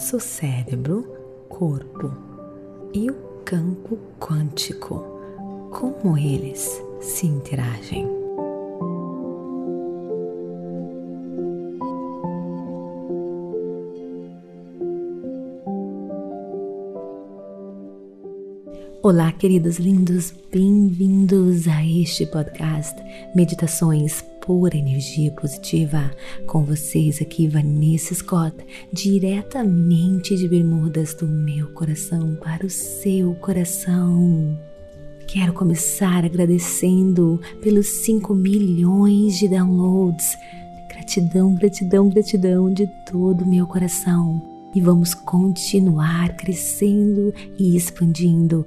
nosso cérebro, corpo e o campo quântico, como eles se interagem. Olá, queridos lindos, bem-vindos a este podcast Meditações pura energia positiva. Com vocês aqui, Vanessa Scott, diretamente de Bermudas do meu coração para o seu coração. Quero começar agradecendo pelos 5 milhões de downloads. Gratidão, gratidão, gratidão de todo o meu coração. E vamos continuar crescendo e expandindo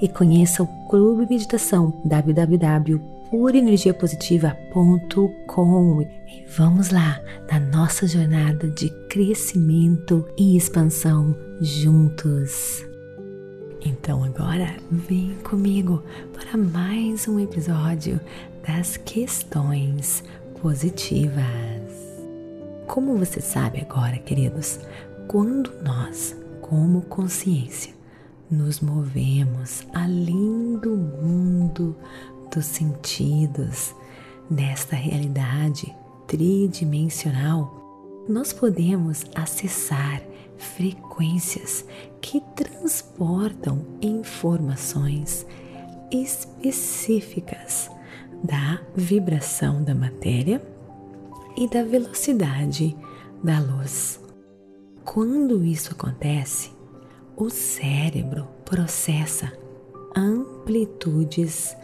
E conheça o Clube Meditação www.purenergiapositiva.com e vamos lá na nossa jornada de crescimento e expansão juntos. Então agora vem comigo para mais um episódio das questões positivas. Como você sabe agora, queridos, quando nós, como consciência, nos movemos além do mundo dos sentidos, nesta realidade tridimensional, nós podemos acessar frequências que transportam informações específicas da vibração da matéria e da velocidade da luz. Quando isso acontece, o cérebro processa amplitudes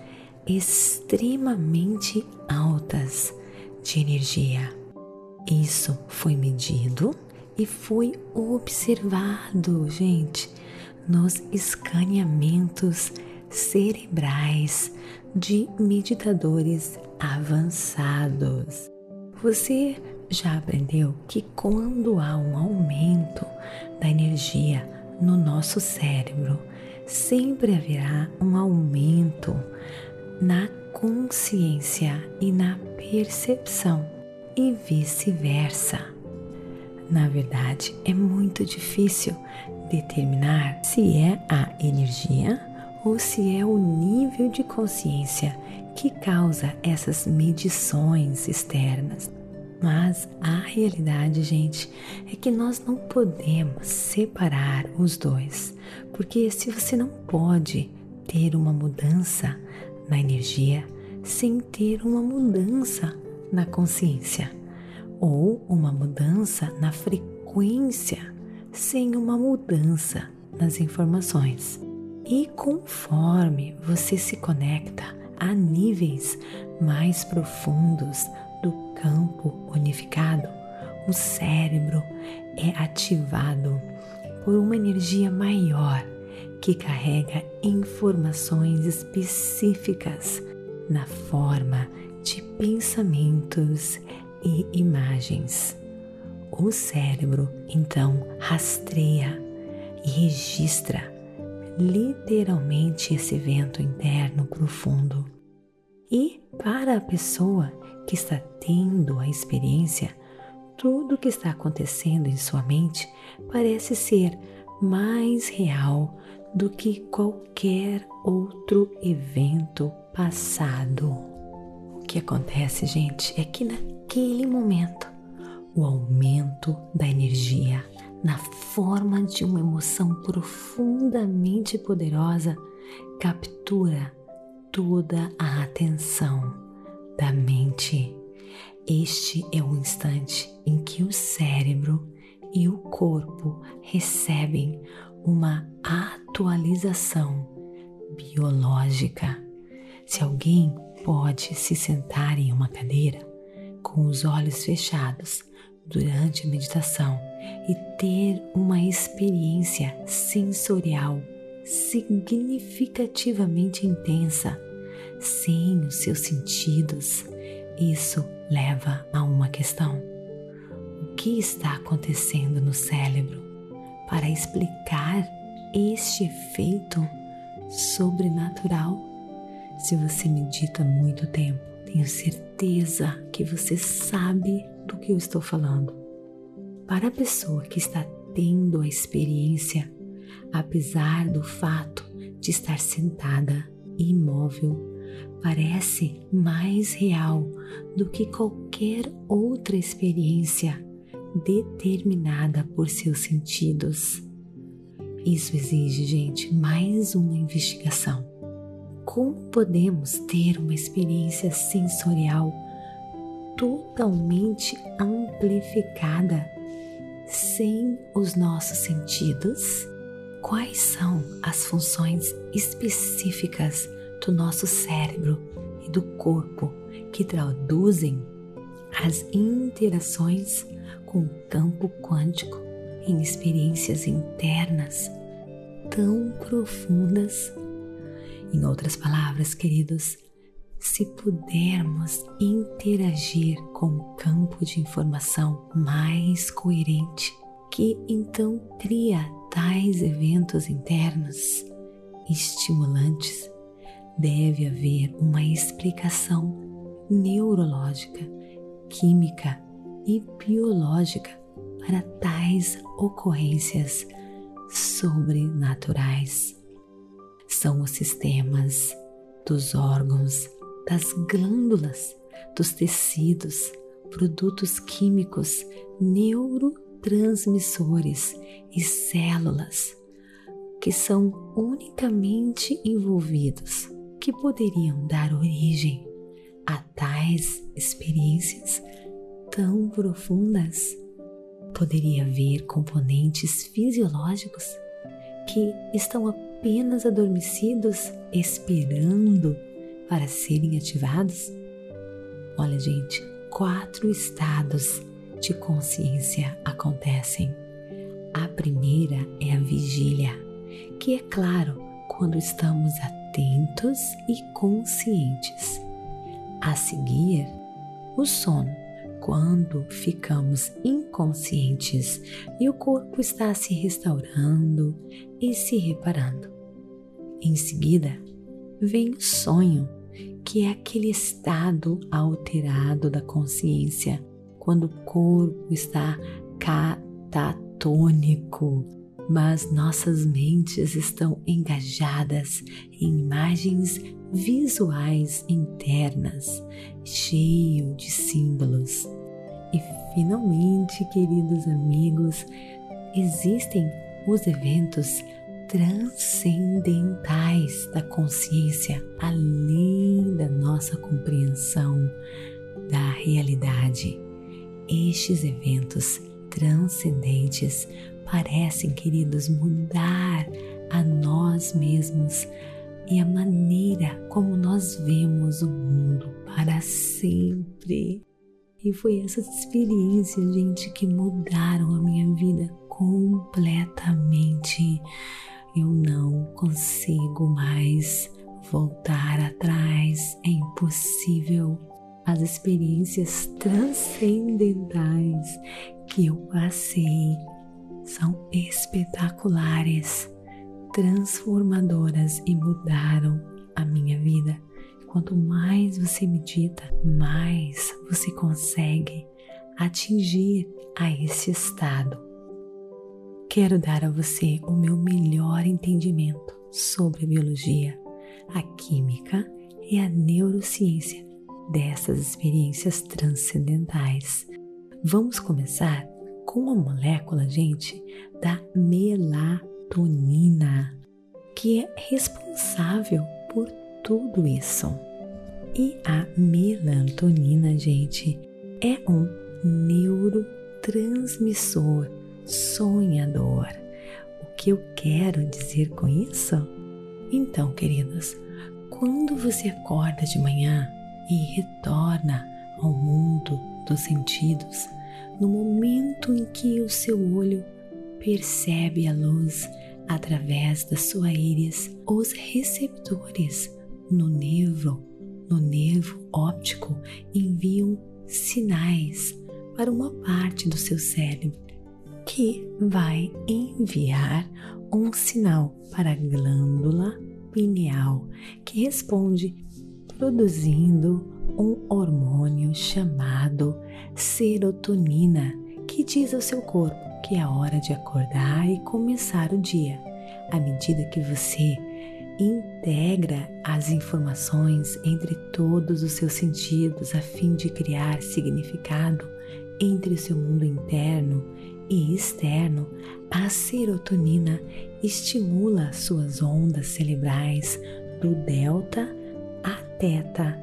extremamente altas de energia. Isso foi medido e foi observado, gente, nos escaneamentos cerebrais de meditadores avançados. Você já aprendeu que quando há um aumento da energia no nosso cérebro, sempre haverá um aumento na consciência e na percepção, e vice-versa. Na verdade, é muito difícil determinar se é a energia ou se é o nível de consciência que causa essas medições externas. Mas a realidade, gente, é que nós não podemos separar os dois, porque se você não pode ter uma mudança na energia sem ter uma mudança na consciência, ou uma mudança na frequência sem uma mudança nas informações. E conforme você se conecta a níveis mais profundos do campo unificado, o cérebro é ativado por uma energia maior que carrega informações específicas na forma de pensamentos e imagens. O cérebro então rastreia e registra literalmente esse evento interno profundo. E para a pessoa que está tendo a experiência, tudo o que está acontecendo em sua mente parece ser mais real do que qualquer outro evento passado. O que acontece, gente, é que naquele momento o aumento da energia na forma de uma emoção profundamente poderosa captura toda a atenção da mente. Este é o instante em que o cérebro e o corpo recebem uma atualização biológica. Se alguém pode se sentar em uma cadeira com os olhos fechados durante a meditação e ter uma experiência sensorial significativamente intensa sem os seus sentidos, isso leva a uma questão. O que está acontecendo no cérebro para explicar este efeito sobrenatural? Se você medita muito tempo, tenho certeza que você sabe do que eu estou falando. Para a pessoa que está tendo a experiência, apesar do fato de estar sentada imóvel, parece mais real do que qualquer outra experiência determinada por seus sentidos. Isso exige, gente, mais uma investigação. Como podemos ter uma experiência sensorial totalmente amplificada sem os nossos sentidos? Quais são as funções específicas do nosso cérebro e do corpo que traduzem as interações com o campo quântico em experiências internas tão profundas. Em outras palavras, queridos, se pudermos interagir com o campo de informação mais coerente, que então cria tais eventos internos estimulantes, deve haver uma explicação neurológica, química e biológica para tais ocorrências sobrenaturais. São os sistemas dos órgãos, das glândulas, dos tecidos, produtos químicos, neurotransmissores e células que são unicamente envolvidos que poderiam dar origem a tais experiências tão profundas. Poderia haver componentes fisiológicos que estão apenas adormecidos esperando para serem ativados? Olha, gente, quatro estados de consciência acontecem. A primeira é a vigília, que é claro quando estamos atentos e conscientes. A seguir, o sono, quando ficamos inconscientes e o corpo está se restaurando e se reparando. Em seguida, vem o sonho, que é aquele estado alterado da consciência, quando o corpo está catatônico, mas nossas mentes estão engajadas em imagens visuais internas, cheio de símbolos. E finalmente, queridos amigos, existem os eventos transcendentais da consciência, além da nossa compreensão da realidade. Estes eventos transcendentes parecem, queridos, mudar a nós mesmos e a maneira como nós vemos o mundo para sempre. E foi essas experiências, gente, que mudaram a minha vida completamente. Eu não consigo mais voltar atrás, é impossível. As experiências transcendentais que eu passei são espetaculares, transformadoras e mudaram a minha vida. Quanto mais você medita, mais você consegue atingir a esse estado. Quero dar a você o meu melhor entendimento sobre a biologia, a química e a neurociência dessas experiências transcendentais. Vamos começar com a molécula, gente, da melatonina, que é responsável por tudo isso. E a melatonina, gente, é um neurotransmissor sonhador. O que eu quero dizer com isso? Então, queridos, quando você acorda de manhã e retorna ao mundo dos sentidos, no momento em que o seu olho percebe a luz através das sua íris, os receptores no nervo, no nervo óptico enviam sinais para uma parte do seu cérebro que vai enviar um sinal para a glândula pineal que responde produzindo um hormônio chamado serotonina que diz ao seu corpo que é hora de acordar e começar o dia. À medida que você integra as informações entre todos os seus sentidos a fim de criar significado entre o seu mundo interno e externo, a serotonina estimula suas ondas cerebrais do delta a teta,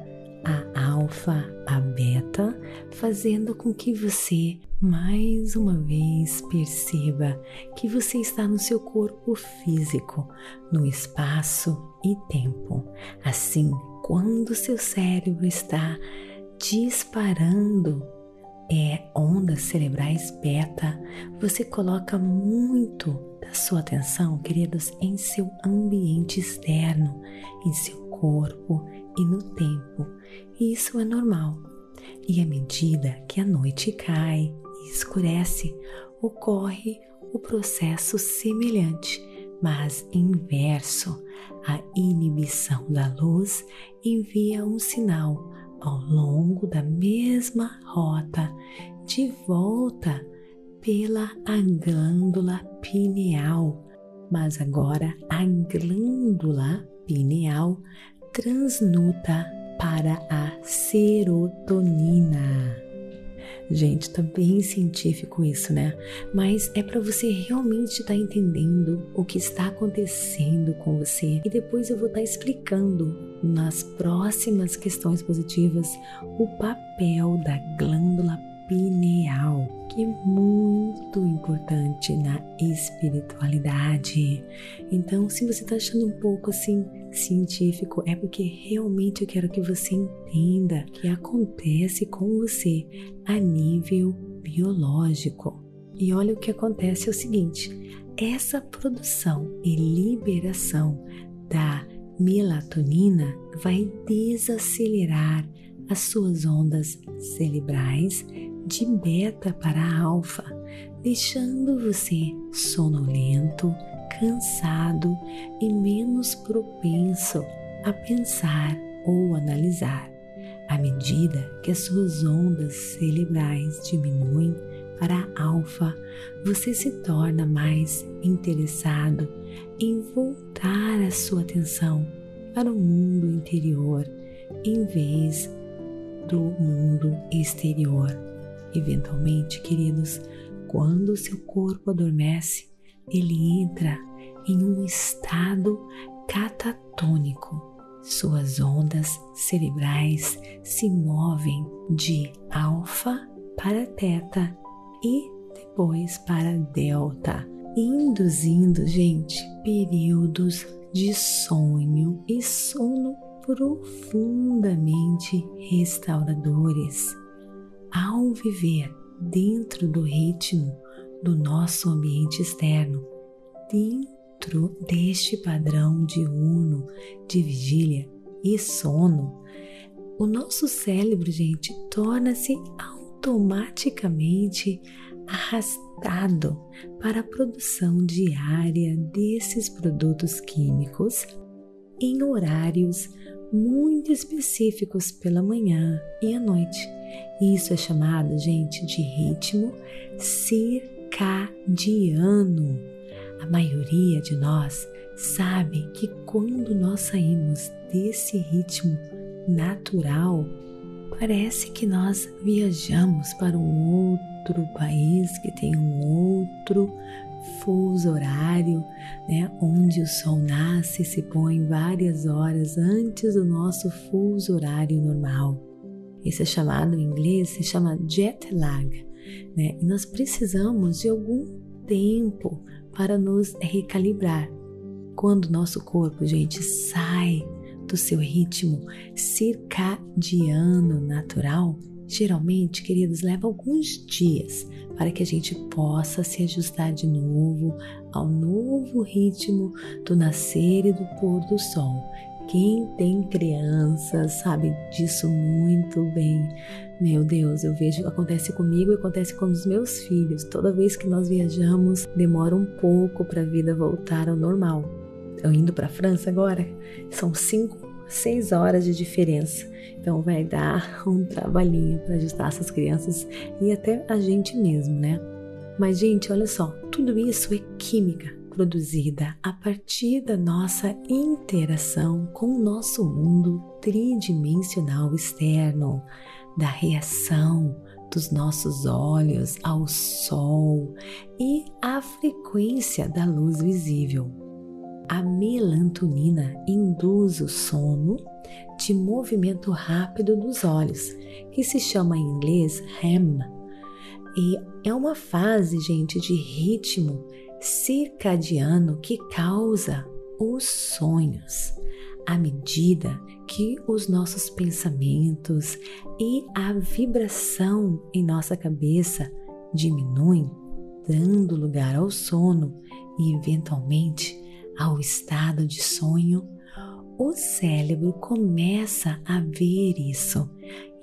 a alfa, a beta, fazendo com que você mais uma vez perceba que você está no seu corpo físico, no espaço e tempo. Assim, quando seu cérebro está disparando é ondas cerebrais beta, você coloca muito da sua atenção, queridos, em seu ambiente externo, em seu corpo e no tempo. Isso é normal. E à medida que a noite cai e escurece, ocorre o processo semelhante, mas inverso. A inibição da luz envia um sinal ao longo da mesma rota de volta pela glândula pineal, mas agora a glândula pineal transnuta para a serotonina. Gente, tá bem científico isso, né? Mas é para você realmente estar tá entendendo o que está acontecendo com você. E depois eu vou estar tá explicando nas próximas questões positivas o papel da glândula pineal, que é muito importante na espiritualidade. Então, se você está achando um pouco assim científico, é porque realmente eu quero que você entenda que acontece com você a nível biológico. E olha o que acontece é o seguinte: essa produção e liberação da melatonina vai desacelerar as suas ondas cerebrais de beta para alfa, deixando você sonolento, cansado e menos propenso a pensar ou analisar. À medida que as suas ondas cerebrais diminuem para alfa, você se torna mais interessado em voltar a sua atenção para o mundo interior em vez do mundo exterior. Eventualmente, queridos, quando o seu corpo adormece, ele entra em um estado catatônico. Suas ondas cerebrais se movem de alfa para teta e depois para delta, induzindo, gente, períodos de sonho e sono profundamente restauradores ao viver dentro do ritmo do nosso ambiente externo, dentro deste padrão diurno de vigília e sono, o nosso cérebro, gente, torna-se automaticamente arrastado para a produção diária desses produtos químicos em horários muito específicos pela manhã e à noite isso é chamado, gente, de ritmo circadiano. A maioria de nós sabe que quando nós saímos desse ritmo natural, parece que nós viajamos para um outro país que tem um outro fuso horário, né, onde o sol nasce e se põe várias horas antes do nosso fuso horário normal. Isso é chamado em inglês, se chama jet lag, né? E nós precisamos de algum tempo para nos recalibrar. Quando nosso corpo, gente, sai do seu ritmo circadiano natural, Geralmente, queridos, leva alguns dias para que a gente possa se ajustar de novo ao novo ritmo do nascer e do pôr do sol. Quem tem crianças sabe disso muito bem. Meu Deus, eu vejo acontece comigo e acontece com os meus filhos. Toda vez que nós viajamos, demora um pouco para a vida voltar ao normal. Eu indo para a França agora, são cinco, seis horas de diferença. Então vai dar um trabalhinho para ajustar essas crianças e até a gente mesmo, né? Mas gente, olha só, tudo isso é química produzida a partir da nossa interação com o nosso mundo tridimensional externo, da reação dos nossos olhos ao sol e à frequência da luz visível. A melatonina induz o sono de movimento rápido dos olhos, que se chama em inglês REM. E é uma fase, gente, de ritmo circadiano que causa os sonhos. À medida que os nossos pensamentos e a vibração em nossa cabeça diminuem, dando lugar ao sono e eventualmente ao estado de sonho, o cérebro começa a ver isso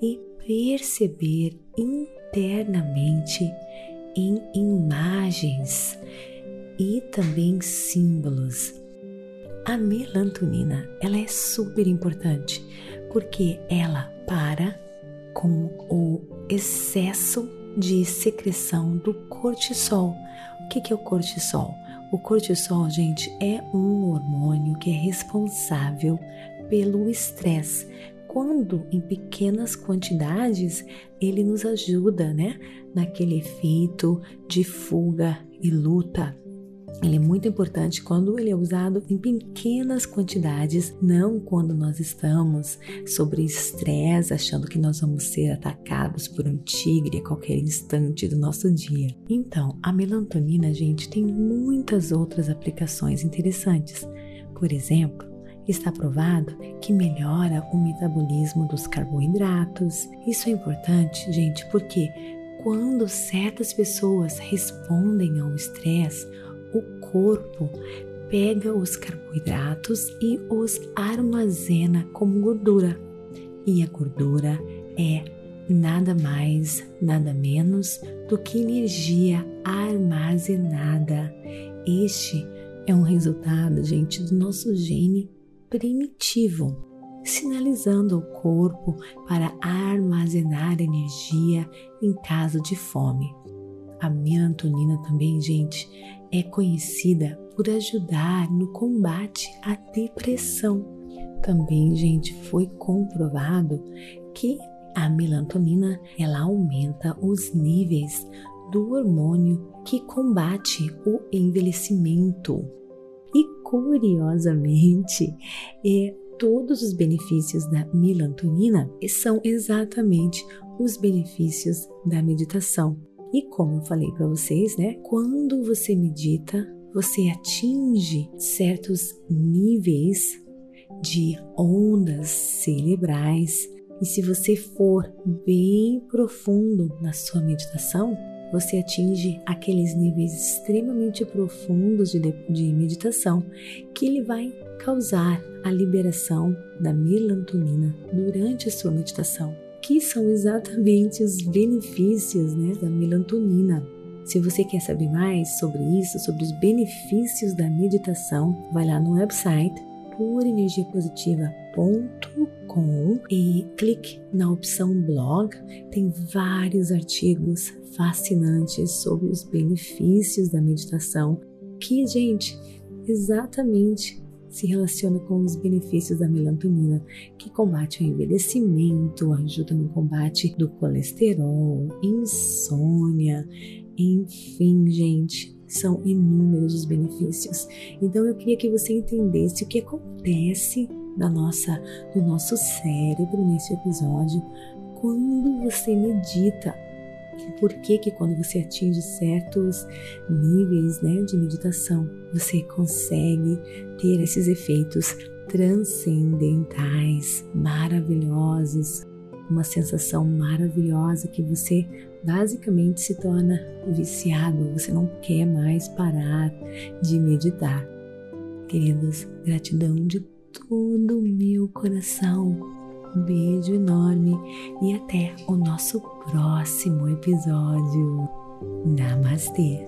e perceber internamente em imagens e também símbolos. A melatonina, ela é super importante porque ela para com o excesso de secreção do cortisol. O que é o cortisol? O cortisol, gente, é um hormônio que é responsável pelo estresse. Quando em pequenas quantidades, ele nos ajuda, né, naquele efeito de fuga e luta. Ele é muito importante quando ele é usado em pequenas quantidades, não quando nós estamos sobre estresse, achando que nós vamos ser atacados por um tigre a qualquer instante do nosso dia. Então, a melatonina, gente, tem muitas outras aplicações interessantes. Por exemplo, está provado que melhora o metabolismo dos carboidratos. Isso é importante, gente, porque quando certas pessoas respondem ao estresse, o corpo pega os carboidratos e os armazena como gordura. E a gordura é nada mais, nada menos do que energia armazenada. Este é um resultado, gente, do nosso gene primitivo, sinalizando ao corpo para armazenar energia em caso de fome. A melatonina também, gente, é conhecida por ajudar no combate à depressão. Também, gente, foi comprovado que a melatonina ela aumenta os níveis do hormônio que combate o envelhecimento. E curiosamente, é, todos os benefícios da melatonina são exatamente os benefícios da meditação. E como eu falei para vocês, né? Quando você medita, você atinge certos níveis de ondas cerebrais. E se você for bem profundo na sua meditação, você atinge aqueles níveis extremamente profundos de, de meditação que ele vai causar a liberação da melatonina durante a sua meditação que são exatamente os benefícios né, da melatonina. Se você quer saber mais sobre isso, sobre os benefícios da meditação, vai lá no website purenergiapositiva.com e clique na opção blog. Tem vários artigos fascinantes sobre os benefícios da meditação que, gente, exatamente se relaciona com os benefícios da melatonina, que combate o envelhecimento, ajuda no combate do colesterol, insônia, enfim, gente, são inúmeros os benefícios. Então eu queria que você entendesse o que acontece na nossa, no nosso cérebro nesse episódio quando você medita por que que quando você atinge certos níveis né, de meditação, você consegue ter esses efeitos transcendentais, maravilhosos. uma sensação maravilhosa que você basicamente se torna viciado, você não quer mais parar de meditar. Queridos, gratidão de todo o meu coração. Um beijo enorme e até o nosso próximo episódio. Namastê!